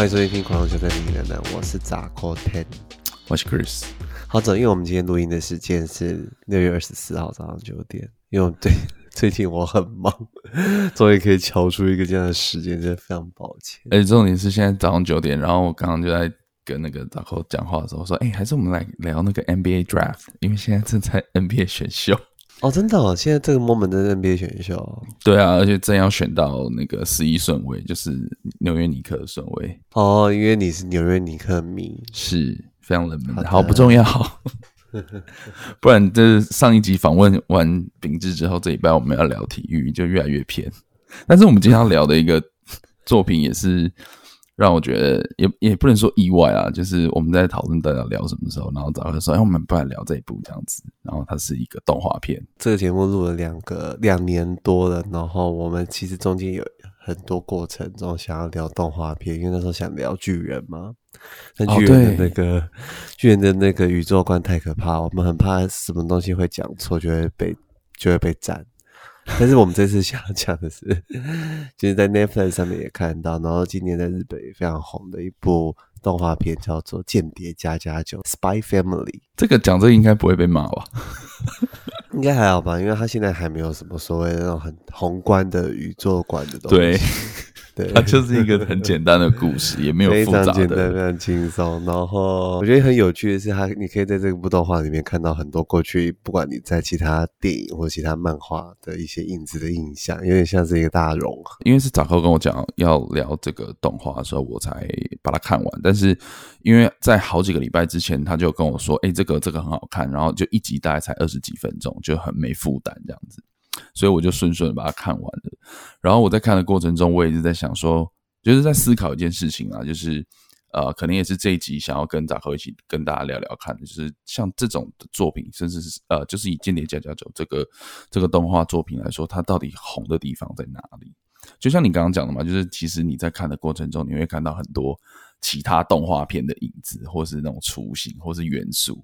欢迎收听《听狂球在你的呢》，我是扎扣 Ten，我是 Chris。好走，因为我们今天录音的时间是六月二十四号早上九点。因为对最近我很忙，终于可以敲出一个这样的时间，真的非常抱歉。而且重点是现在早上九点，然后我刚刚就在跟那个扎扣讲话的时候说：“哎、欸，还是我们来聊那个 NBA Draft，因为现在正在 NBA 选秀。”哦，真的哦，现在这个 moment 的 NBA 选秀，对啊，而且正要选到那个十一顺位，就是纽约尼克的顺位。哦，因为你是纽约尼克迷，是非常冷门的，好不重要。不然，这上一集访问完秉志之后，这礼拜我们要聊体育，就越来越偏。但是我们今天要聊的一个作品也是。让我觉得也也不能说意外啊，就是我们在讨论大家聊什么时候，然后找他说：“哎，我们不来聊这一部这样子。”然后它是一个动画片。这个节目录了两个两年多了，然后我们其实中间有很多过程中想要聊动画片，因为那时候想聊巨人嘛，但巨人的那个、哦、巨人的那个宇宙观太可怕，我们很怕什么东西会讲错，就会被就会被斩。但是我们这次想要讲的是，就是在 Netflix 上面也看到，然后今年在日本也非常红的一部动画片，叫做《间谍家家酒》（Spy Family）。这个讲这个应该不会被骂吧？应该还好吧，因为他现在还没有什么所谓的那种很宏观的宇宙观的东西。对。对，它就是一个很简单的故事，也没有复杂的，非常简单，非常轻松。然后我觉得很有趣的是，它你可以在这部动画里面看到很多过去，不管你在其他电影或其他漫画的一些影子的印象，有点像是一个大融合。因为是早扣跟我讲要聊这个动画的时候，我才把它看完。但是因为在好几个礼拜之前，他就跟我说：“哎，这个这个很好看。”然后就一集大概才二十几分钟，就很没负担这样子。所以我就顺顺的把它看完了。然后我在看的过程中，我也是在想说，就是在思考一件事情啊，就是呃，可能也是这一集想要跟杂扣一起跟大家聊聊看，就是像这种作品，甚至是呃，就是以《间谍家家酒》这个这个动画作品来说，它到底红的地方在哪里？就像你刚刚讲的嘛，就是其实你在看的过程中，你会看到很多其他动画片的影子，或是那种雏形，或是元素。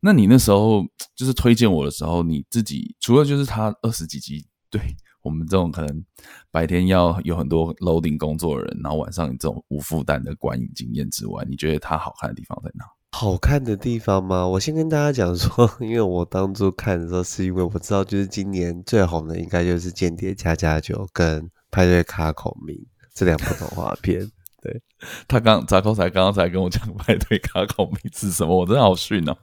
那你那时候就是推荐我的时候，你自己除了就是他二十几集，对我们这种可能白天要有很多楼顶工作人，然后晚上你这种无负担的观影经验之外，你觉得它好看的地方在哪？好看的地方吗？我先跟大家讲说，因为我当初看的时候，是因为我知道就是今年最红的应该就是《间谍加加酒》跟《派对卡孔明》这两部动画片。对，他刚才刚刚才跟我讲派对卡口没吃什么，我真的好逊哦。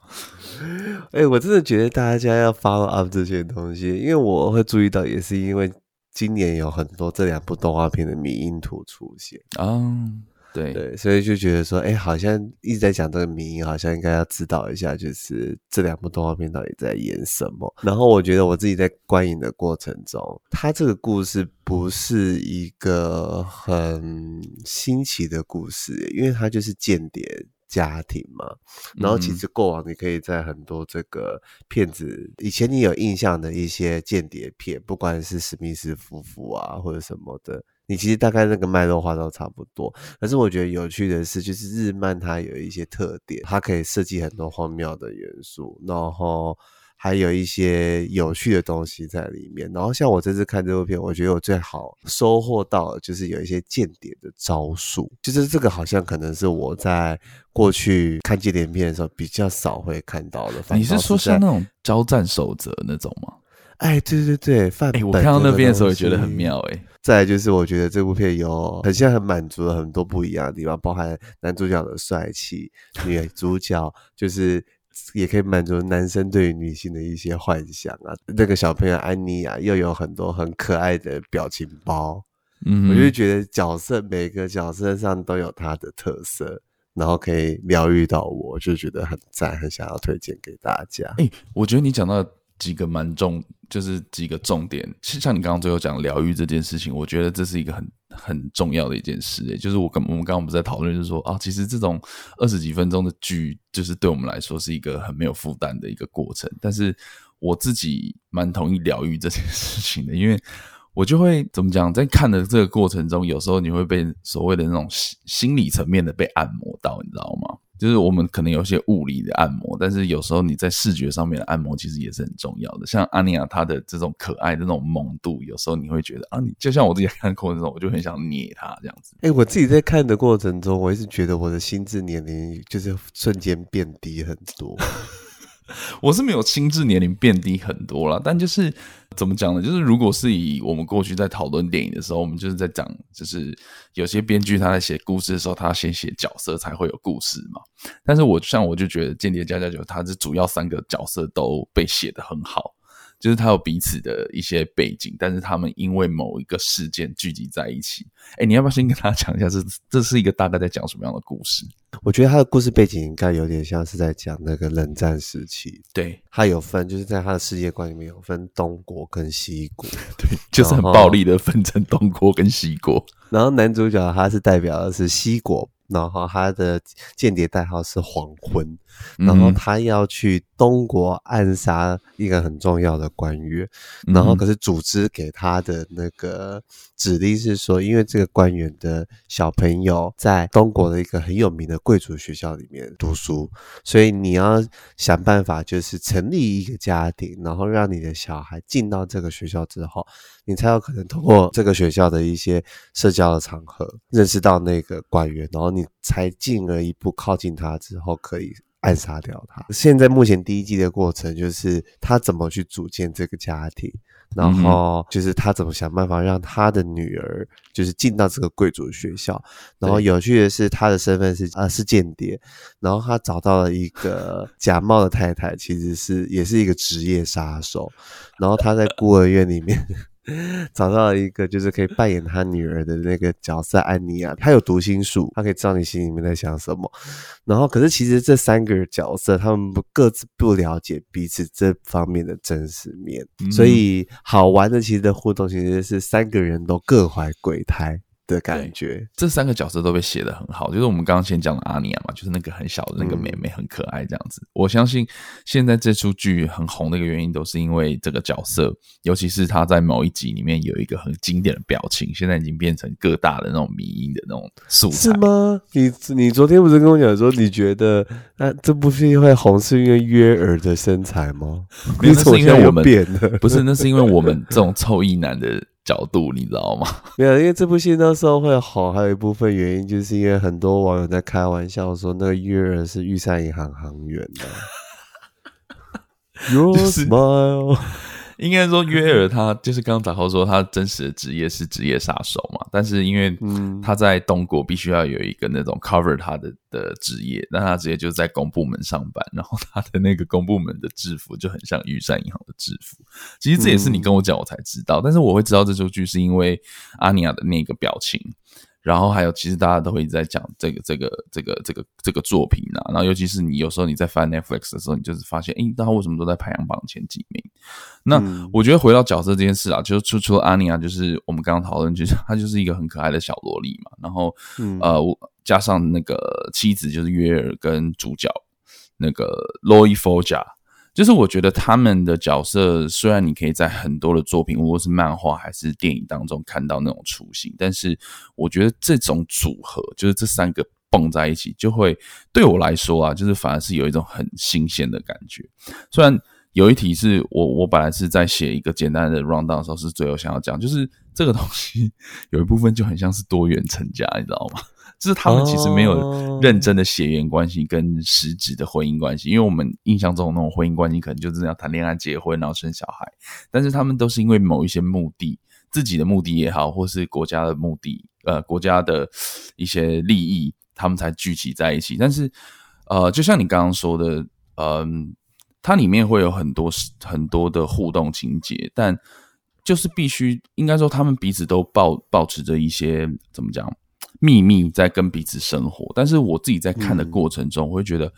哎、欸，我真的觉得大家要 follow up 这些东西，因为我会注意到，也是因为今年有很多这两部动画片的迷因图出现啊。嗯对对，所以就觉得说，哎、欸，好像一直在讲这个迷因，好像应该要知道一下，就是这两部动画片到底在演什么。然后我觉得我自己在观影的过程中，它这个故事不是一个很新奇的故事，因为它就是间谍家庭嘛。然后其实过往你可以在很多这个片子以前你有印象的一些间谍片，不管是史密斯夫妇啊或者什么的。你其实大概那个脉络画都差不多，可是我觉得有趣的是，就是日漫它有一些特点，它可以设计很多荒谬的元素，然后还有一些有趣的东西在里面。然后像我这次看这部片，我觉得我最好收获到的就是有一些间谍的招数，就是这个好像可能是我在过去看间谍片的时候比较少会看到的。你是说像那种交战守则那种吗？哎，对对对，范我看到那边的时候也觉得很妙，哎。再来就是，我觉得这部片有很像很满足了很多不一样的地方，包含男主角的帅气，女主角就是也可以满足男生对于女性的一些幻想啊。那个小朋友安妮啊，又有很多很可爱的表情包，嗯，我就觉得角色每个角色上都有它的特色，然后可以疗愈到我，就觉得很赞，很想要推荐给大家。哎，我觉得你讲到几个蛮重。就是几个重点，像你刚刚最后讲疗愈这件事情，我觉得这是一个很很重要的一件事。就是我跟我们刚刚不是在讨论，就是说啊，其实这种二十几分钟的剧，就是对我们来说是一个很没有负担的一个过程。但是我自己蛮同意疗愈这件事情的，因为我就会怎么讲，在看的这个过程中，有时候你会被所谓的那种心理层面的被按摩到，你知道吗？就是我们可能有些物理的按摩，但是有时候你在视觉上面的按摩其实也是很重要的。像阿尼亚她的这种可爱的那种萌度，有时候你会觉得啊，你就像我自己看过程中，我就很想捏她这样子。哎、欸，我自己在看的过程中，我一直觉得我的心智年龄就是瞬间变低很多。我是没有心智年龄变低很多了，但就是怎么讲呢？就是如果是以我们过去在讨论电影的时候，我们就是在讲，就是有些编剧他在写故事的时候，他先写角色才会有故事嘛。但是我像我就觉得《间谍加加酒》它是主要三个角色都被写得很好。就是他有彼此的一些背景，但是他们因为某一个事件聚集在一起。哎，你要不要先跟大家讲一下这，这这是一个大概在讲什么样的故事？我觉得他的故事背景应该有点像是在讲那个冷战时期。对，他有分，就是在他的世界观里面有分东国跟西国。对，就是很暴力的分成东国跟西国。然后男主角他是代表的是西国。然后他的间谍代号是黄昏，然后他要去东国暗杀一个很重要的官员，然后可是组织给他的那个指令是说，因为这个官员的小朋友在东国的一个很有名的贵族学校里面读书，所以你要想办法就是成立一个家庭，然后让你的小孩进到这个学校之后，你才有可能通过这个学校的一些社交的场合认识到那个官员，然后你才进而一步靠近他之后可以暗杀掉他。现在目前第一季的过程就是他怎么去组建这个家庭，然后就是他怎么想办法让他的女儿就是进到这个贵族学校。然后有趣的是他的身份是啊是间谍，然后他找到了一个 假冒的太太，其实是也是一个职业杀手。然后他在孤儿院里面。找到了一个就是可以扮演他女儿的那个角色安妮亚，她有读心术，她可以知道你心里面在想什么。然后，可是其实这三个角色他们不各自不了解彼此这方面的真实面，嗯、所以好玩的其实的互动其实是三个人都各怀鬼胎。的感觉，这三个角色都被写的很好。就是我们刚刚先讲的阿尼亚嘛，就是那个很小的那个妹妹，很可爱这样子。嗯、我相信现在这出剧很红的一个原因，都是因为这个角色，尤其是他在某一集里面有一个很经典的表情，现在已经变成各大的那种迷因的那种素材。是吗？你你昨天不是跟我讲说，你觉得那这部戏会红是因为约尔的身材吗？那是因为我们变了，不是？那是因为我们这种臭意男的。角度你知道吗？没有，因为这部戏那时候会好，还有一部分原因就是因为很多网友在开玩笑说那个月儿是玉山银行行员的。Your smile。应该说，约尔他就是刚刚杂豪说，他真实的职业是职业杀手嘛。但是因为他在东国必须要有一个那种 cover 他的的职业，那他直接就在公部门上班，然后他的那个公部门的制服就很像玉山银行的制服。其实这也是你跟我讲我才知道，但是我会知道这出剧是因为阿尼亚的那个表情。然后还有，其实大家都会一直在讲这个、这个、这个、这个、这个作品啊。然后，尤其是你有时候你在翻 Netflix 的时候，你就是发现，诶，大家为什么都在排行榜前几名？那我觉得回到角色这件事啊，就是除除了阿尼亚，就是我们刚刚讨论，就是 她就是一个很可爱的小萝莉嘛。然后，呃，加上那个妻子就是约尔跟主角那个 Loy Forja。就是我觉得他们的角色，虽然你可以在很多的作品，无论是漫画还是电影当中看到那种雏形，但是我觉得这种组合，就是这三个蹦在一起，就会对我来说啊，就是反而是有一种很新鲜的感觉。虽然有一题是我我本来是在写一个简单的 rundown 的时候，是最后想要讲，就是这个东西 有一部分就很像是多元成家，你知道吗？就是他们其实没有认真的血缘关系跟实质的婚姻关系，因为我们印象中的那种婚姻关系可能就是要谈恋爱、结婚，然后生小孩。但是他们都是因为某一些目的，自己的目的也好，或是国家的目的，呃，国家的一些利益，他们才聚集在一起。但是，呃，就像你刚刚说的，嗯、呃，它里面会有很多很多的互动情节，但就是必须应该说，他们彼此都抱抱持着一些怎么讲？秘密在跟彼此生活，但是我自己在看的过程中，我会觉得，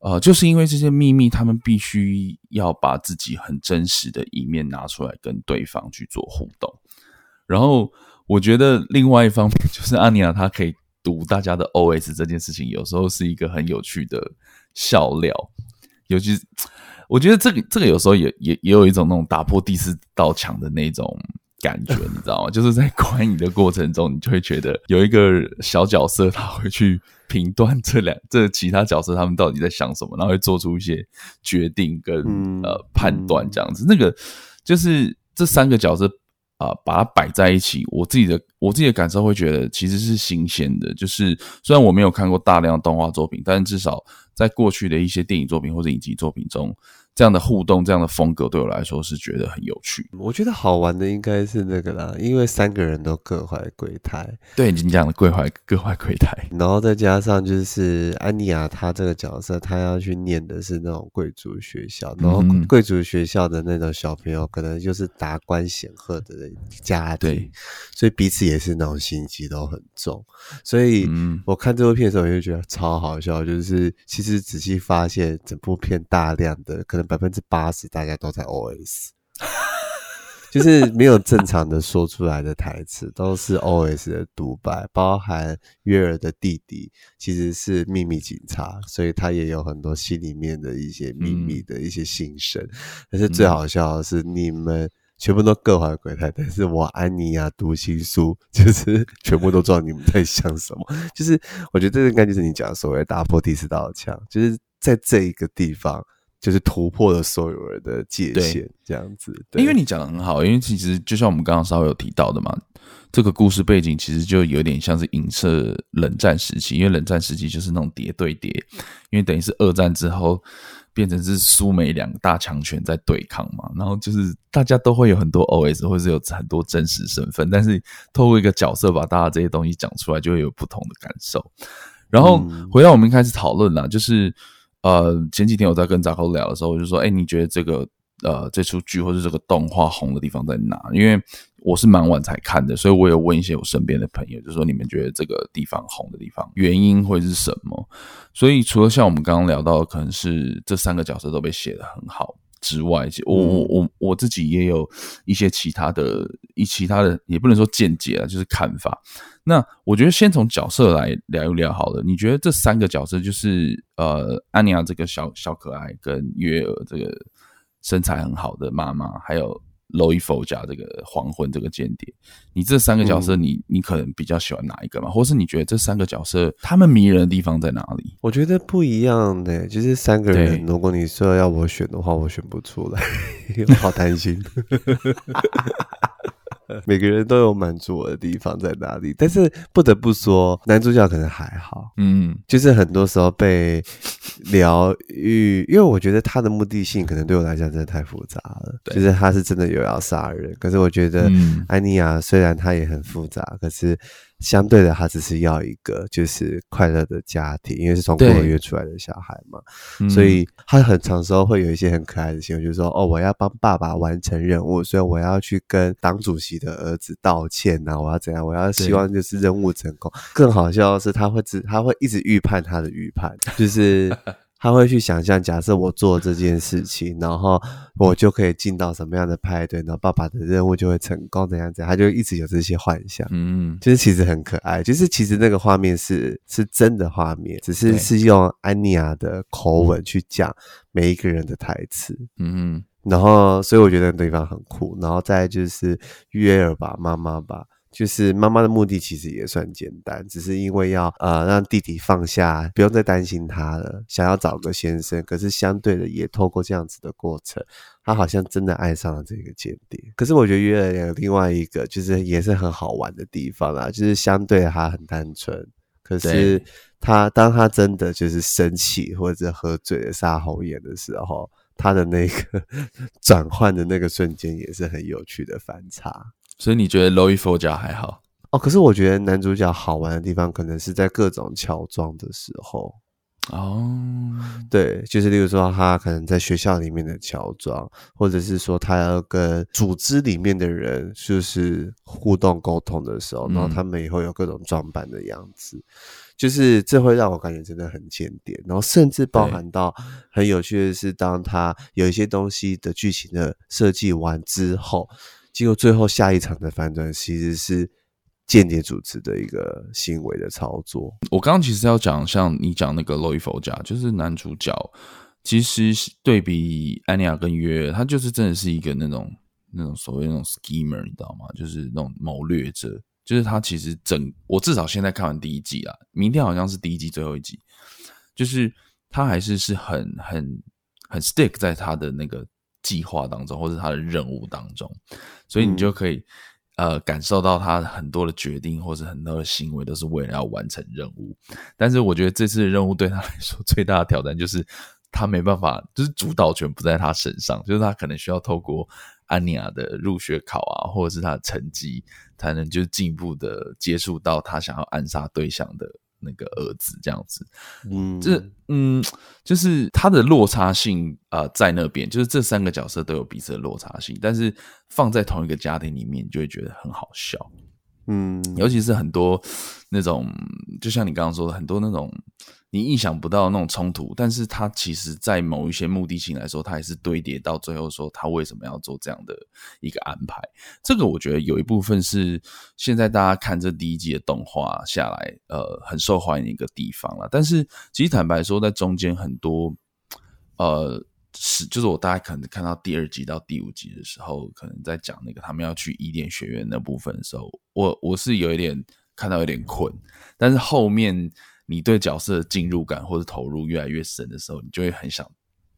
呃，就是因为这些秘密，他们必须要把自己很真实的一面拿出来跟对方去做互动。然后，我觉得另外一方面，就是阿尼亚她可以读大家的 OS 这件事情，有时候是一个很有趣的笑料。尤其是，我觉得这个这个有时候也也也有一种那种打破第四道墙的那种感觉，你知道吗？就是在观影的过程中，你就会觉得有一个小角色，他会去评断这两这其他角色他们到底在想什么，然后会做出一些决定跟、嗯、呃判断这样子。那个就是这三个角色啊、呃，把它摆在一起，我自己的我自己的感受会觉得其实是新鲜的。就是虽然我没有看过大量动画作品，但是至少在过去的一些电影作品或者影集作品中。这样的互动，这样的风格，对我来说是觉得很有趣。我觉得好玩的应该是那个啦，因为三个人都各怀鬼胎。对，你讲的各怀各怀鬼胎，然后再加上就是安妮亚她这个角色，她要去念的是那种贵族学校，然后贵族学校的那种小朋友可能就是达官显赫的家庭，对，所以彼此也是那种心机都很重。所以我看这部片的时候，我就觉得超好笑，就是其实仔细发现，整部片大量的可能。百分之八十大家都在 OS，就是没有正常的说出来的台词，都是 OS 的独白。包含约尔的弟弟其实是秘密警察，所以他也有很多心里面的一些秘密的一些心声。但是最好笑的是，你们全部都各怀鬼胎，但是我安妮亚读心术，就是全部都知道你们在想什么。就是我觉得这应该就是你讲的所谓打破第四道墙，就是在这一个地方。就是突破了所有人的界限，这样子。因为你讲的很好，因为其实就像我们刚刚稍微有提到的嘛，这个故事背景其实就有点像是影射冷战时期，因为冷战时期就是那种谍对谍，因为等于是二战之后变成是苏美两大强权在对抗嘛，然后就是大家都会有很多 OS，或者是有很多真实身份，但是透过一个角色把大家这些东西讲出来，就会有不同的感受。然后回到我们一开始讨论啦，就是。呃，前几天我在跟扎口聊的时候，我就说，哎、你觉得这个呃这出剧或者这个动画红的地方在哪？因为我是蛮晚才看的，所以我有问一些我身边的朋友，就说你们觉得这个地方红的地方原因会是什么？所以除了像我们刚刚聊到，可能是这三个角色都被写得很好之外，我我我我自己也有一些其他的一其他的，也不能说见解啊，就是看法。那我觉得先从角色来聊一聊好了。你觉得这三个角色就是呃，安妮亚这个小小可爱，跟约尔这个身材很好的妈妈，还有罗伊佛贾这个黄昏这个间谍，你这三个角色你，你、嗯、你可能比较喜欢哪一个吗？或是你觉得这三个角色他们迷人的地方在哪里？我觉得不一样的，就是三个人，如果你说要我选的话，我选不出来，我好担心。每个人都有满足我的地方在哪里，但是不得不说，男主角可能还好，嗯，就是很多时候被疗愈，因为我觉得他的目的性可能对我来讲真的太复杂了，就是他是真的有要杀人，可是我觉得安妮亚虽然他也很复杂，可是。相对的，他只是要一个就是快乐的家庭，因为是从孤儿院出来的小孩嘛，所以他很长时候会有一些很可爱的行为，就是说哦，我要帮爸爸完成任务，所以我要去跟党主席的儿子道歉呐，我要怎样？我要希望就是任务成功。更好笑的是，他会只他会一直预判他的预判，就是。他会去想象，假设我做这件事情，然后我就可以进到什么样的派对，然后爸爸的任务就会成功，怎样怎样，他就一直有这些幻想。嗯，就是其实很可爱，就是其实那个画面是是真的画面，只是是用安妮亚的口吻去讲每一个人的台词。嗯，然后所以我觉得那个地方很酷。然后再就是约尔吧，妈妈吧。就是妈妈的目的其实也算简单，只是因为要呃让弟弟放下，不用再担心他了，想要找个先生。可是相对的，也透过这样子的过程，他好像真的爱上了这个间谍。可是我觉得约尔有另外一个，就是也是很好玩的地方啦，就是相对他很单纯，可是他当他真的就是生气或者喝醉了杀红眼的时候，他的那个 转换的那个瞬间也是很有趣的反差。所以你觉得罗伊佛贾还好哦？可是我觉得男主角好玩的地方，可能是在各种乔装的时候哦。对，就是例如说他可能在学校里面的乔装，或者是说他要跟组织里面的人就是互动沟通的时候，然后他们也会有各种装扮的样子，嗯、就是这会让我感觉真的很经典。然后甚至包含到很有趣的是，当他有一些东西的剧情的设计完之后。结果最后下一场的反转其实是间谍组织的一个行为的操作。我刚刚其实要讲，像你讲那个洛伊佛家，就是男主角，其实对比安妮亚跟约，他就是真的是一个那种那种所谓那种 schemer，你知道吗？就是那种谋略者，就是他其实整我至少现在看完第一季啊，明天好像是第一季最后一集，就是他还是是很很很 stick 在他的那个计划当中，或者他的任务当中，所以你就可以。嗯呃，感受到他很多的决定或者很多的行为都是为了要完成任务，但是我觉得这次的任务对他来说最大的挑战就是他没办法，就是主导权不在他身上，就是他可能需要透过安妮亚的入学考啊，或者是他的成绩，才能就进一步的接触到他想要暗杀对象的。那个儿子这样子，嗯，这嗯，就是他的落差性啊、呃，在那边，就是这三个角色都有彼此的落差性，但是放在同一个家庭里面，就会觉得很好笑，嗯，尤其是很多那种，就像你刚刚说的，很多那种。你意想不到那种冲突，但是他其实，在某一些目的性来说，他也是堆叠到最后，说他为什么要做这样的一个安排。这个我觉得有一部分是现在大家看这第一季的动画下来，呃，很受欢迎一个地方了。但是其实坦白说，在中间很多，呃，是就是我大概可能看到第二集到第五集的时候，可能在讲那个他们要去伊甸学院那部分的时候，我我是有一点看到有点困，但是后面。你对角色的进入感或者投入越来越深的时候，你就会很想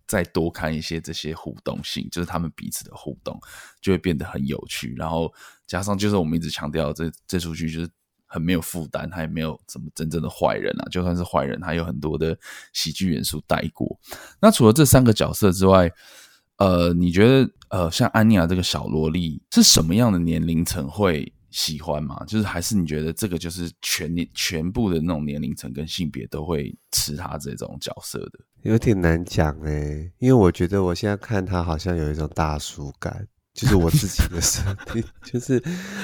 再多看一些这些互动性，就是他们彼此的互动就会变得很有趣。然后加上就是我们一直强调这这出剧就是很没有负担，他也没有什么真正的坏人啊，就算是坏人，他有很多的喜剧元素带过。那除了这三个角色之外，呃，你觉得呃，像安妮亚这个小萝莉是什么样的年龄层会喜欢吗？就是还是你觉得这个就是全年全部的那种年龄层跟性别都会吃他这种角色的？有点难讲哎、欸，因为我觉得我现在看他好像有一种大叔感，就是我自己的设定，就是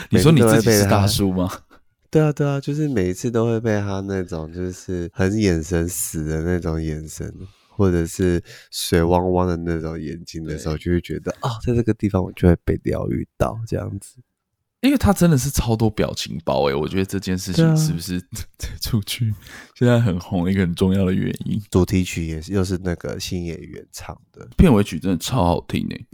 你说你自己是大叔吗？对啊对啊，就是每一次都会被他那种就是很眼神死的那种眼神，或者是水汪汪的那种眼睛的时候，就会觉得啊、哦，在这个地方我就会被疗愈到这样子。因为他真的是超多表情包诶，我觉得这件事情是不是 这出去现在很红一个很重要的原因？主题曲也是又是那个新演员唱的，片尾曲真的超好听诶。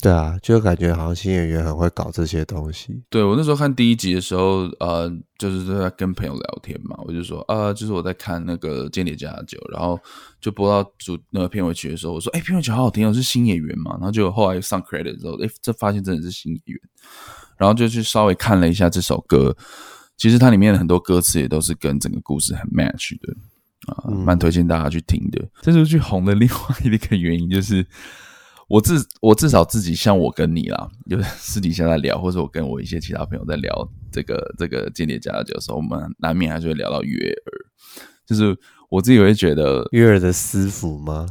对啊，就感觉好像新演员很会搞这些东西。对，我那时候看第一集的时候，呃，就是在跟朋友聊天嘛，我就说，呃，就是我在看那个《间谍家家酒》，然后就播到主那个片尾曲的时候，我说，哎，片尾曲好好听哦，是新演员嘛？然后就后来上 credit 的时候，哎，这发现真的是新演员。然后就去稍微看了一下这首歌，其实它里面的很多歌词也都是跟整个故事很 match 的啊，蛮推荐大家去听的。这首剧红的另外一个原因就是，我至我至少自己像我跟你啦，就是私底下在聊，或者我跟我一些其他朋友在聊这个这个间谍家的时候，我们难免还是会聊到约尔，就是我自己会觉得约尔的师傅吗？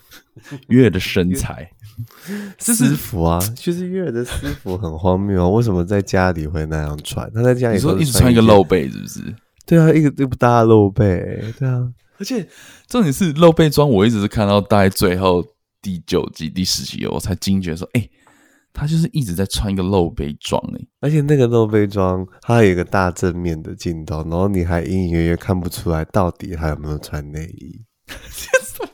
约尔的身材。师傅啊，就是约尔的私服很荒谬啊！为什么在家里会那样穿？他在家里说一直穿一个露背，是不是？对啊，一个又不搭露背，对啊。而且重点是露背装，我一直是看到大概最后第九集、第十集，我才惊觉说，哎、欸，他就是一直在穿一个露背装哎。而且那个露背装，它有一个大正面的镜头，然后你还隐隐约约看不出来到底他有没有穿内衣。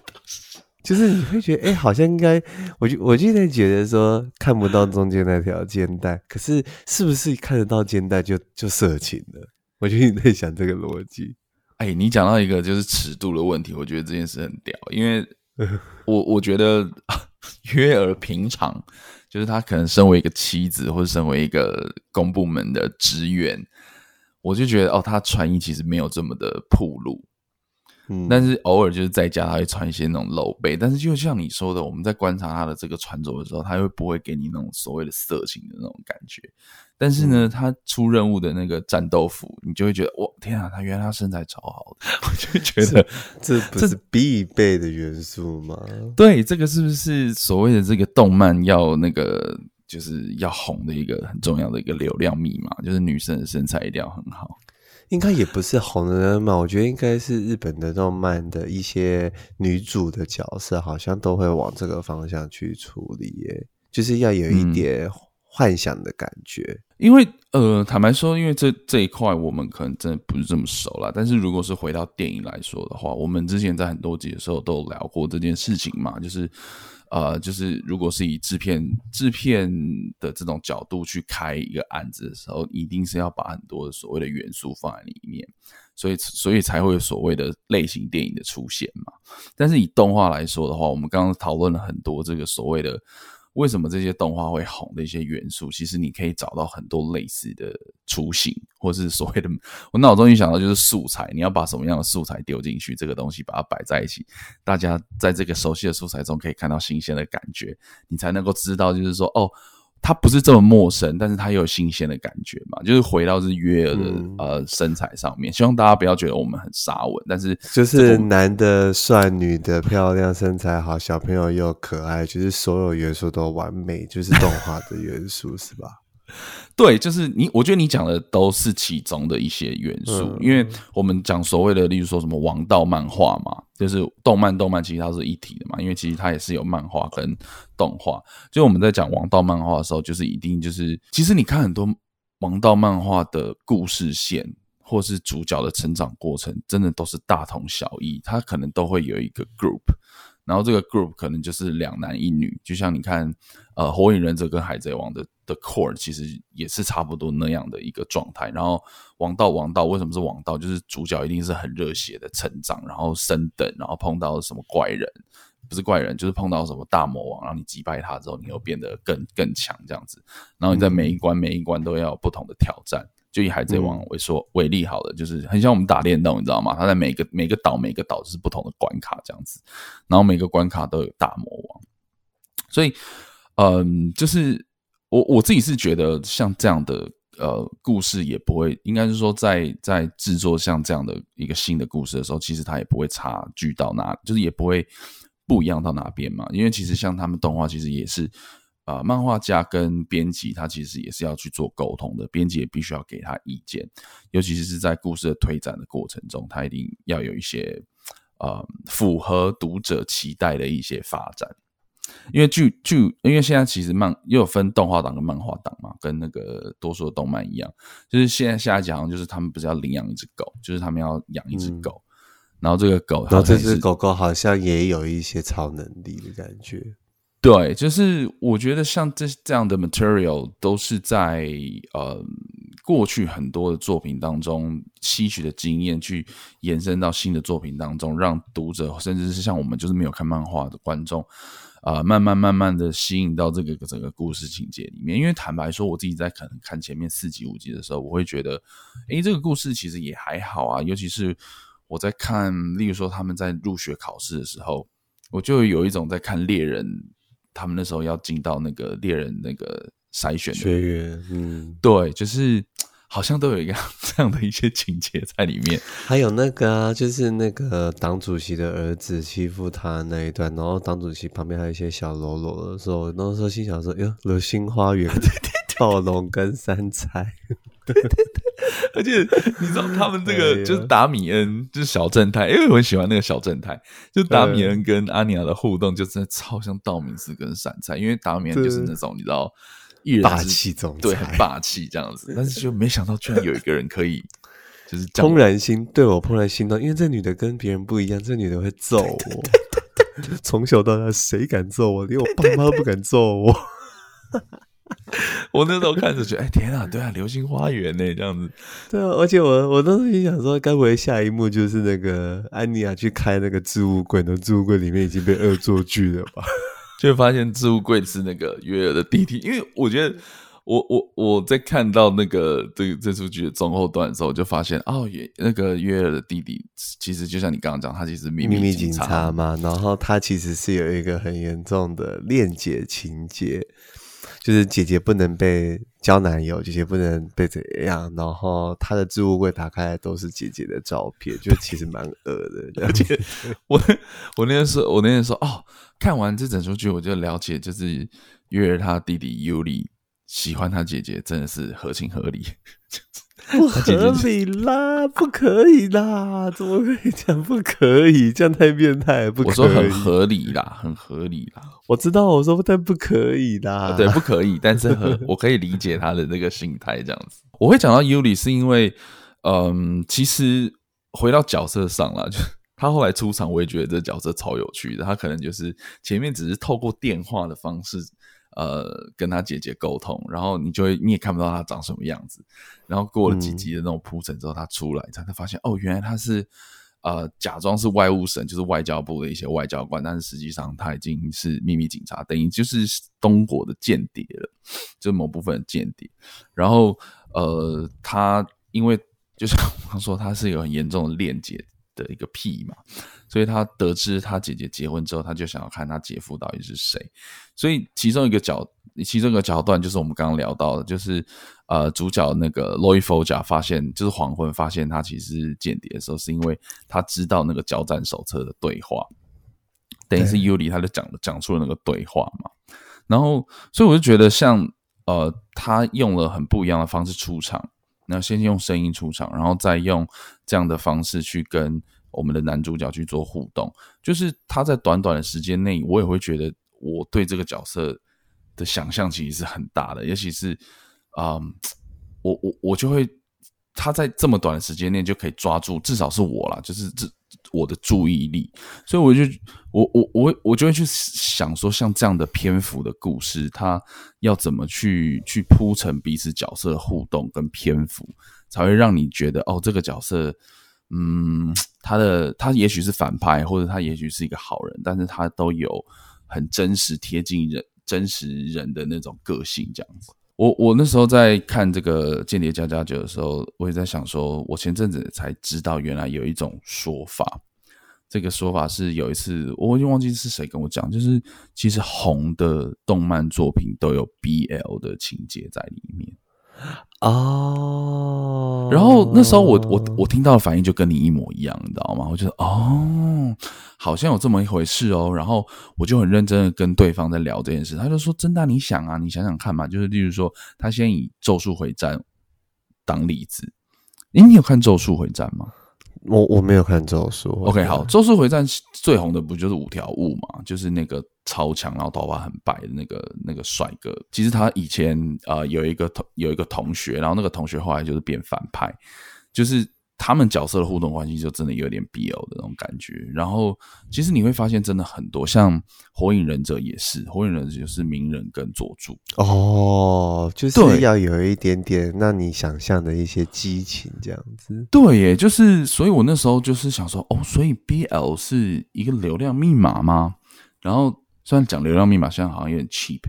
就是你会觉得，哎、欸，好像应该，我就我就在觉得说看不到中间那条肩带，可是是不是看得到肩带就就色情了？我觉得你在想这个逻辑。哎，你讲到一个就是尺度的问题，我觉得这件事很屌，因为 我我觉得 约尔平常就是他可能身为一个妻子，或者身为一个公部门的职员，我就觉得哦，他穿衣其实没有这么的暴露。嗯，但是偶尔就是在家，他会穿一些那种露背。但是就像你说的，我们在观察他的这个穿着的时候，他又不会给你那种所谓的色情的那种感觉？但是呢，他出任务的那个战斗服，你就会觉得，哇，天啊，他原来他身材超好的，我就觉得这不是必备的元素吗？对，这个是不是所谓的这个动漫要那个就是要红的一个很重要的一个流量密码？就是女生的身材一定要很好。应该也不是红的人嘛，我觉得应该是日本的动漫的一些女主的角色，好像都会往这个方向去处理耶，就是要有一点幻想的感觉。嗯、因为呃，坦白说，因为这这一块我们可能真的不是这么熟啦。但是如果是回到电影来说的话，我们之前在很多集的时候都有聊过这件事情嘛，就是呃，就是如果是以制片制片的这种角度去开一个案子的时候，一定是要把很多所谓的元素放在里面，所以所以才会有所谓的类型电影的出现嘛。但是以动画来说的话，我们刚刚讨论了很多这个所谓的。为什么这些动画会红的一些元素，其实你可以找到很多类似的雏形，或是所谓的，我脑中一想到就是素材，你要把什么样的素材丢进去，这个东西把它摆在一起，大家在这个熟悉的素材中可以看到新鲜的感觉，你才能够知道，就是说，哦。他不是这么陌生，但是他又有新鲜的感觉嘛，就是回到是约尔的、嗯、呃身材上面，希望大家不要觉得我们很沙文，但是就是男的帅，女的漂亮，身材好，小朋友又可爱，就是所有元素都完美，就是动画的元素是吧？对，就是你，我觉得你讲的都是其中的一些元素，嗯、因为我们讲所谓的，例如说什么王道漫画嘛，就是动漫，动漫其实它是一体的嘛，因为其实它也是有漫画跟动画。就我们在讲王道漫画的时候，就是一定就是，其实你看很多王道漫画的故事线，或是主角的成长过程，真的都是大同小异，它可能都会有一个 group。然后这个 group 可能就是两男一女，就像你看，呃，火影忍者跟海贼王的的 core 其实也是差不多那样的一个状态。然后王道王道为什么是王道？就是主角一定是很热血的成长，然后升等，然后碰到什么怪人，不是怪人，就是碰到什么大魔王，然后你击败他之后，你又变得更更强这样子。然后你在每一关每一关都要有不同的挑战。就以海贼王为说为例好了，就是很像我们打电动，你知道吗？它在每个每个岛每个岛就是不同的关卡这样子，然后每个关卡都有大魔王，所以，嗯，就是我我自己是觉得像这样的呃故事也不会，应该是说在在制作像这样的一个新的故事的时候，其实它也不会差距到哪，就是也不会不一样到哪边嘛，因为其实像他们动画其实也是。啊、呃，漫画家跟编辑他其实也是要去做沟通的，编辑也必须要给他意见，尤其是在故事的推展的过程中，他一定要有一些呃符合读者期待的一些发展。因为剧剧，因为现在其实漫又有分动画档跟漫画档嘛，跟那个多数的动漫一样，就是现在下一讲就是他们不是要领养一只狗，就是他们要养一只狗，嗯、然后这个狗，然后这只狗狗好像也有一些超能力的感觉。对，就是我觉得像这这样的 material 都是在呃过去很多的作品当中吸取的经验，去延伸到新的作品当中，让读者甚至是像我们就是没有看漫画的观众，啊、慢慢慢慢的吸引到这个整个故事情节里面。因为坦白说，我自己在可能看前面四集五集的时候，我会觉得，诶，这个故事其实也还好啊。尤其是我在看，例如说他们在入学考试的时候，我就有一种在看猎人。他们那时候要进到那个猎人那个筛选的。学员，嗯，对，就是好像都有一个这样的一些情节在里面。还有那个啊，就是那个党主席的儿子欺负他那一段，然后党主席旁边还有一些小喽啰的时候，那时候心想说：“哟，流星花园 跳龙跟三菜。”对对对，而且你知道他们这个就是达米恩，就是小正太，因为我很喜欢那个小正太，就达米恩跟阿尼亚的互动，就真的超像道明寺跟闪菜，因为达米恩就是那种你知道，一人霸气总裁，对，很霸气这样子，但是就没想到居然有一个人可以，就是怦然心对我怦然心动，因为这女的跟别人不一样，这女的会揍我，从小到大谁敢揍我，连我爸妈都不敢揍我。我那时候看着觉得，哎、欸、天啊，对啊，流星花园呢这样子，对啊，而且我我当时也想说，该不会下一幕就是那个安妮亚去开那个置物柜，那置物柜里面已经被恶作剧了吧？就会发现置物柜是那个约尔的弟弟，因为我觉得我我我在看到那个这这出剧的中后段的时候，我就发现哦，约那个约尔的弟弟其实就像你刚刚讲，他其实秘密秘密警察嘛，然后他其实是有一个很严重的恋姐情节。就是姐姐不能被交男友，姐姐不能被怎样，然后她的置物柜打开来都是姐姐的照片，就其实蛮恶的。而且 我我那天说，我那天说哦，看完这整出剧，我就了解，就是月儿他弟弟尤里喜欢他姐姐，真的是合情合理。不合理啦，不可以啦，怎么可以讲不可以？这样太变态，不可以。我说很合理啦，很合理啦。我知道，我说但不可以啦，对，不可以。但是很，我可以理解他的那个心态这样子。我会讲到尤里，是因为，嗯，其实回到角色上了，就他后来出场，我也觉得这角色超有趣的。他可能就是前面只是透过电话的方式，呃，跟他姐姐沟通，然后你就会你也看不到他长什么样子。然后过了几集的那种铺陈之后，他出来才才发现，哦，原来他是呃假装是外务省，就是外交部的一些外交官，但是实际上他已经是秘密警察，等于就是东国的间谍了，就某部分的间谍。然后呃，他因为就像我刚说，他是有很严重的恋姐。的一个屁嘛，所以他得知他姐姐结婚之后，他就想要看他姐夫到底是谁。所以其中一个角，其中一个桥段就是我们刚刚聊到的，就是呃，主角那个 Loy Foja 发现，就是黄昏发现他其实是间谍的时候，是因为他知道那个交战手册的对话，等于是 Yuri 他就讲了讲出了那个对话嘛。然后，所以我就觉得像呃，他用了很不一样的方式出场。那先用声音出场，然后再用这样的方式去跟我们的男主角去做互动，就是他在短短的时间内，我也会觉得我对这个角色的想象其实是很大的，尤其是、嗯，我我我就会他在这么短的时间内就可以抓住，至少是我啦，就是这。我的注意力，所以我就我我我我就会去想说，像这样的篇幅的故事，它要怎么去去铺陈彼此角色的互动跟篇幅，才会让你觉得哦，这个角色，嗯，他的他也许是反派，或者他也许是一个好人，但是他都有很真实贴近人真实人的那种个性，这样子。我我那时候在看这个《间谍家家酒》的时候，我也在想说，我前阵子才知道，原来有一种说法，这个说法是有一次我已经忘记是谁跟我讲，就是其实红的动漫作品都有 BL 的情节在里面。哦，然后那时候我我我听到的反应就跟你一模一样，你知道吗？我觉得哦，好像有这么一回事哦。然后我就很认真的跟对方在聊这件事，他就说：“真的，你想啊，你想想看嘛，就是例如说，他先以《咒术回战》当例子，诶，你有看《咒术回战》吗？”我我没有看咒术。OK，好，咒术回战最红的不就是五条悟嘛？就是那个超强，然后头发很白的那个那个帅哥。其实他以前呃有一个同有一个同学，然后那个同学后来就是变反派，就是。他们角色的互动关系就真的有点 BL 的那种感觉，然后其实你会发现真的很多，像火影忍者也是，火影忍者就是鸣人跟佐助哦，就是要有一点点让你想象的一些激情这样子。对耶，就是所以我那时候就是想说，哦，所以 BL 是一个流量密码吗？然后虽然讲流量密码现在好像有点 cheap，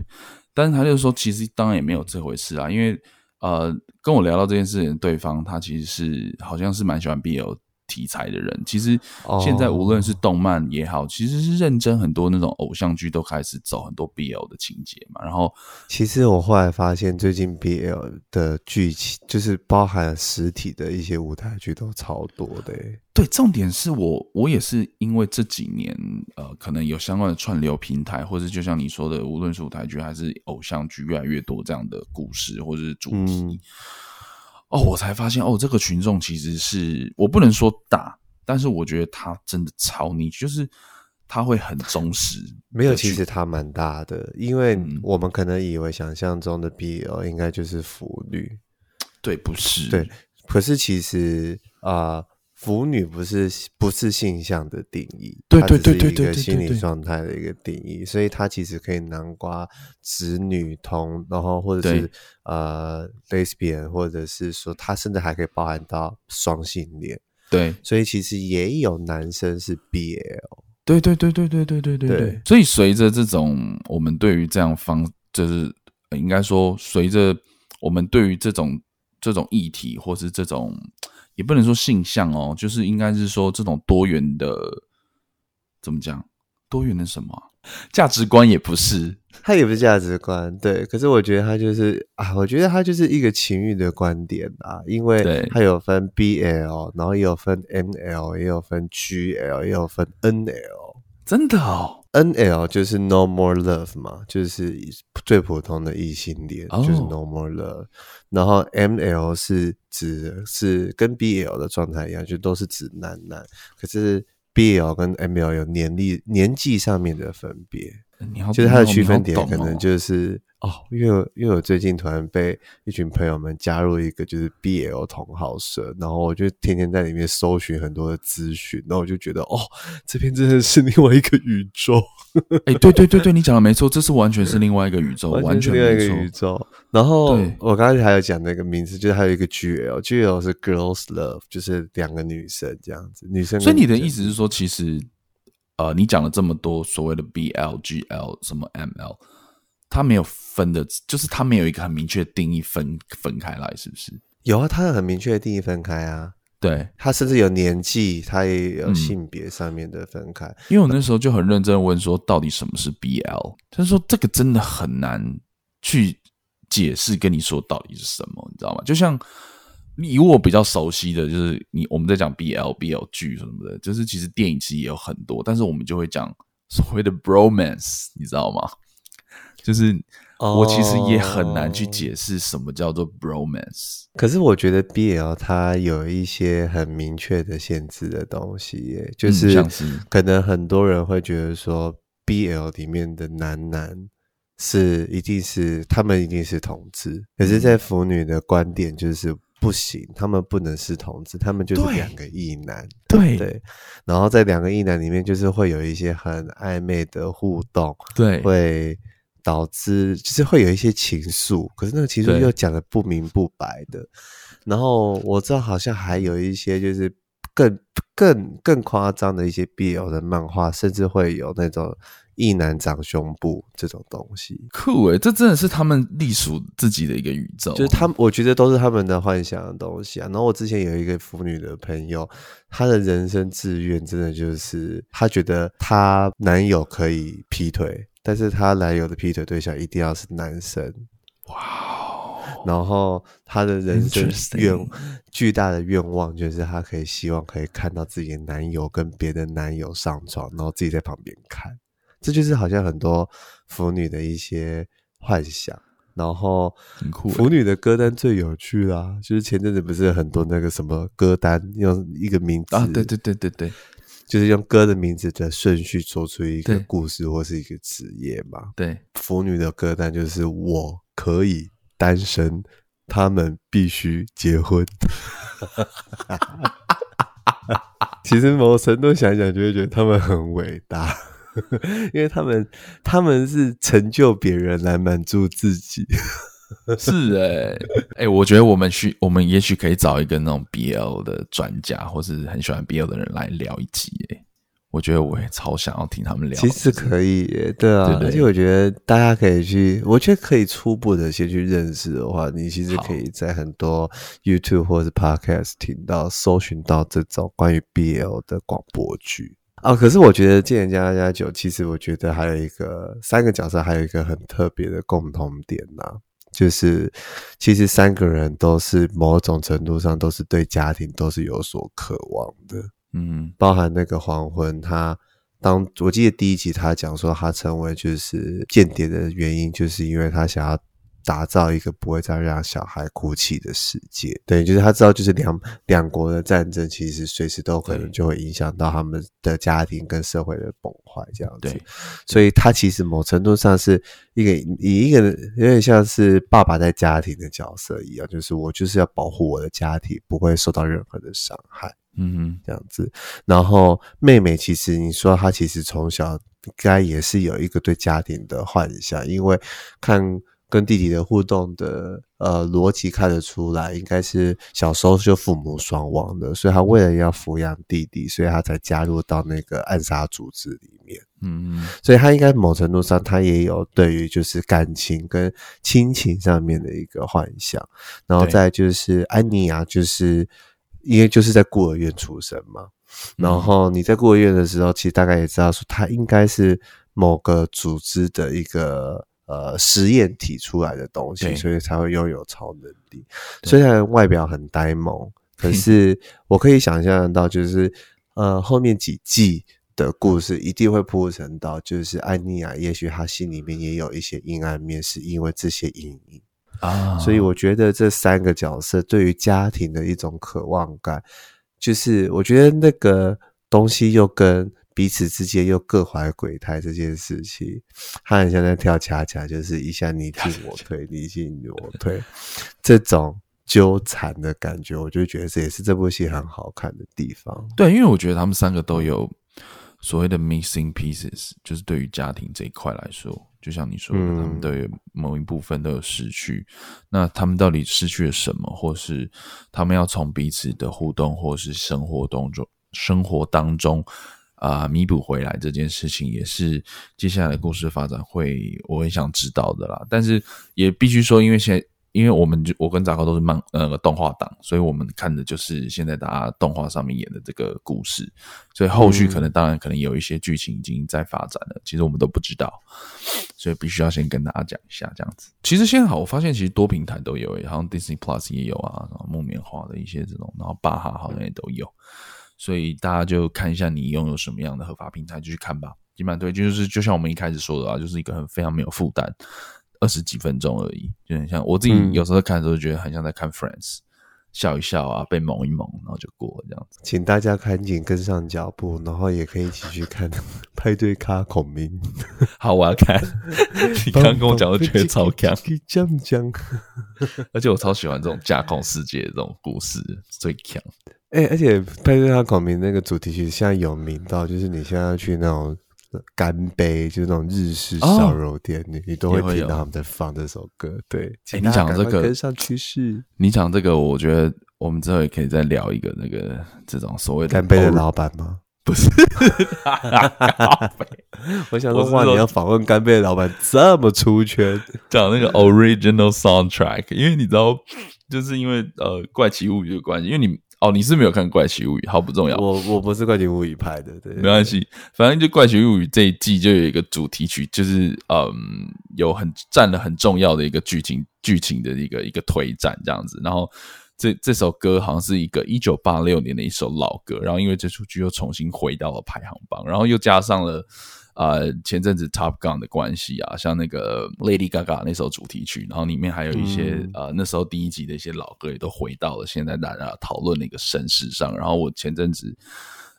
但是他就说其实当然也没有这回事啊，因为。呃，跟我聊到这件事情，对方他其实是好像是蛮喜欢 BL 题材的人。其实现在无论是动漫也好，其实是认真很多那种偶像剧都开始走很多 BL 的情节嘛。然后，其实我后来发现，最近 BL 的剧情就是包含实体的一些舞台剧都超多的。对，重点是我我也是因为这几年呃，可能有相关的串流平台，或者就像你说的，无论是舞台剧还是偶像剧，越来越多这样的故事或者是主题。嗯、哦，我才发现哦，这个群众其实是我不能说大，但是我觉得他真的超你，就是他会很忠实。没有，其实他蛮大的，因为我们可能以为想象中的 BL 应该就是腐女，对，不是，对，可是其实啊。呃腐女不是不是性向的定义，对对对对对，一个心理状态的一个定义，所以它其实可以南瓜直女同，然后或者是呃 lesbian，或者是说它甚至还可以包含到双性恋，对，所以其实也有男生是 BL，对对对对对对对对。对，所以随着这种我们对于这样方，就是应该说随着我们对于这种这种议题或是这种。也不能说性向哦，就是应该是说这种多元的，怎么讲？多元的什么价值观也不是，它也不是价值观，对。可是我觉得它就是啊，我觉得它就是一个情欲的观点啊，因为它有分 BL，然后也有分 ML，也有分 GL，也有分 NL，真的哦。N L 就是 No More Love 嘛，就是最普通的异性恋，oh. 就是 No More Love。然后 M L 是指是跟 B L 的状态一样，就都是指男男。可是 B L 跟 M L 有年龄年纪上面的分别。你要就是它的区分点可能就是。哦，因为因为我最近突然被一群朋友们加入一个就是 BL 同好社，然后我就天天在里面搜寻很多的资讯，然后我就觉得哦，这边真的是另外一个宇宙。哎、欸，对对对对，你讲的没错，这是完全是另外一个宇宙，完全另外一个宇宙。然后我刚才还有讲那个名字，就是还有一个 GL，GL 是 Girls Love，就是两个女生这样子，女生，女生。所以你的意思是说，其实呃，你讲了这么多所谓的 BL、GL 什么 ML。他没有分的，就是他没有一个很明确的定义分分开来，是不是？有啊，他有很明确的定义分开啊。对，他甚至有年纪，他也有性别上面的分开。嗯，因为我那时候就很认真问说，到底什么是 BL？他说这个真的很难去解释，跟你说到底是什么，你知道吗？就像以我比较熟悉的就是你我们在讲 BL、BL 剧什么的，就是其实电影其实也有很多，但是我们就会讲所谓的 bromance，你知道吗？就是我其实也很难去解释什么叫做 bromance，可是我觉得 BL 它有一些很明确的限制的东西耶，就是可能很多人会觉得说 BL 里面的男男是一定是他们一定是同志，可是，在腐女的观点就是不行，他们不能是同志，他们就是两个异男，对。对，然后在两个异男里面就是会有一些很暧昧的互动，对，会。导致就是会有一些情愫，可是那个情愫又讲得不明不白的。然后我知道好像还有一些就是更更更夸张的一些 BL 的漫画，甚至会有那种异男长胸部这种东西。酷诶，这真的是他们隶属自己的一个宇宙，就是他们我觉得都是他们的幻想的东西啊。然后我之前有一个腐女的朋友，她的人生志愿真的就是她觉得她男友可以劈腿。但是她男友的劈腿对象一定要是男生，哇！然后她的人生愿巨大的愿望就是她可以希望可以看到自己的男友跟别的男友上床，然后自己在旁边看。这就是好像很多腐女的一些幻想。然后腐女的歌单最有趣啦，就是前阵子不是很多那个什么歌单用一个名字啊，对对对对对。就是用歌的名字的顺序做出一个故事或是一个职业嘛。对，腐女的歌单就是我可以单身，他们必须结婚。其实某程度想想，就会觉得他们很伟大，因为他们他们是成就别人来满足自己。是哎、欸，哎、欸，我觉得我们需，我们也许可以找一个那种 BL 的专家，或是很喜欢 BL 的人来聊一集。哎，我觉得我也超想要听他们聊。其实可以，对啊，对对，而且我觉得大家可以去，我觉得可以初步的先去认识的话，你其实可以在很多 YouTube 或是 Podcast 听到、搜寻到这种关于 BL 的广播剧啊。可是我觉得《贱人家家酒》，其实我觉得还有一个三个角色，还有一个很特别的共同点呐、啊。就是，其实三个人都是某种程度上都是对家庭都是有所渴望的，嗯，包含那个黄昏，他当我记得第一集他讲说他成为就是间谍的原因，就是因为他想要。打造一个不会再让小孩哭泣的世界，对，就是他知道，就是两两国的战争其实随时都可能就会影响到他们的家庭跟社会的崩坏这样子。所以他其实某程度上是一个以一个有点像是爸爸在家庭的角色一样，就是我就是要保护我的家庭不会受到任何的伤害，嗯哼，这样子。然后妹妹其实你说她其实从小应该也是有一个对家庭的幻想，因为看。跟弟弟的互动的呃逻辑看得出来，应该是小时候就父母双亡的，所以他为了要抚养弟弟，所以他才加入到那个暗杀组织里面。嗯，所以他应该某程度上他也有对于就是感情跟亲情上面的一个幻想。然后再就是安妮亚，就是因为就是在孤儿院出生嘛，然后你在孤儿院的时候，其实大概也知道说他应该是某个组织的一个。呃，实验体出来的东西，所以才会拥有超能力。虽然外表很呆萌，可是 我可以想象到，就是呃，后面几季的故事一定会铺陈到，就是安妮亚，也许她心里面也有一些阴暗面，是因为这些阴影啊。所以我觉得这三个角色对于家庭的一种渴望感，就是我觉得那个东西又跟彼此之间又各怀鬼胎这件事情，他很像在跳恰恰，就是一下你进我 退，你进我退，这种纠缠的感觉，我就觉得这也是这部戏很好看的地方。对，因为我觉得他们三个都有所谓的 missing pieces，就是对于家庭这一块来说。就像你说的，他们都有某一部分都有失去，嗯、那他们到底失去了什么，或是他们要从彼此的互动，或是生活当中、生活当中啊弥补回来这件事情，也是接下来的故事发展会我很想知道的啦。但是也必须说，因为现在。因为我们就我跟杂高都是漫呃动画党，所以我们看的就是现在大家动画上面演的这个故事，所以后续可能当然可能有一些剧情已经在发展了，其实我们都不知道，所以必须要先跟大家讲一下这样子。其实现在好，我发现其实多平台都有诶，好像 Disney Plus 也有啊，然后木棉花的一些这种，然后巴哈好像也都有，所以大家就看一下你拥有什么样的合法平台就去看吧。基本上对，就是就像我们一开始说的啊，就是一个很非常没有负担。二十几分钟而已，就很像我自己有时候看的时候，觉得很像在看 Friends，嗯、笑一笑啊，被萌一萌，然后就过了这样子。请大家赶紧跟上脚步，然后也可以一起去看 派对咖孔明。好，我要看。你刚刚跟我讲，我觉得超强，讲讲。而且我超喜欢这种架空世界的这种故事，最强。哎、欸，而且派对咖孔明那个主题曲现在有名到，就是你现在要去那种。干杯，就是那种日式烧肉店，你、哦、你都会听到他们在放这首歌。对，欸、你讲这个跟上趋势，你讲这个，我觉得我们之后也可以再聊一个那个这种所谓的干杯的老板吗？不是，我想说，哇，你要访问干杯的老板这么出圈，讲那个 original soundtrack，因为你知道，就是因为呃怪奇物语的关系，因为你。哦，你是没有看《怪奇物语》，好不重要。我我不是《怪奇物语》派的，对，没关系。反正就《怪奇物语》这一季就有一个主题曲，就是嗯，有很占了很重要的一个剧情剧情的一个一个推展这样子。然后这这首歌好像是一个一九八六年的一首老歌，然后因为这出剧又重新回到了排行榜，然后又加上了。呃，前阵子 Top Gun 的关系啊，像那个 Lady Gaga 那首主题曲，然后里面还有一些、嗯、呃，那时候第一集的一些老歌也都回到了现在大家讨论的一个声势上。然后我前阵子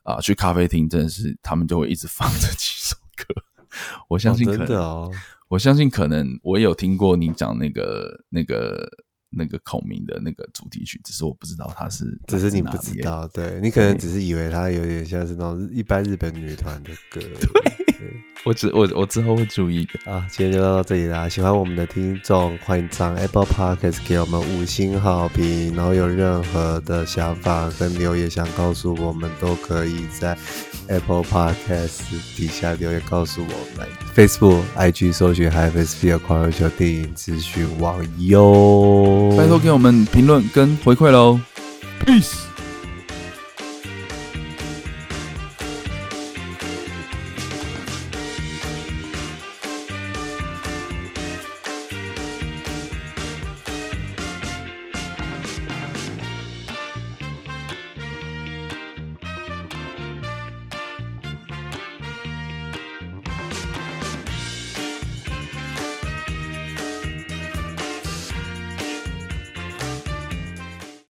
啊、呃、去咖啡厅，真的是他们就会一直放这几首歌。我相信可能，哦哦、我相信可能我也有听过你讲那个那个。那个孔明的那个主题曲，只是我不知道他是，只是你不知道，对，你可能只是以为他有点像是那种一般日本女团的歌。对，我之我我之后会注意的啊。今天就到这里啦，喜欢我们的听众欢迎上 Apple Podcast 给我们五星好评，然后有任何的想法跟留言想告诉我们，都可以在 Apple Podcast 底下留言告诉我们。Facebook、IG 搜寻 HiFiSpeed 狂热球电影资讯网哟。拜托给我们评论跟回馈喽，Peace。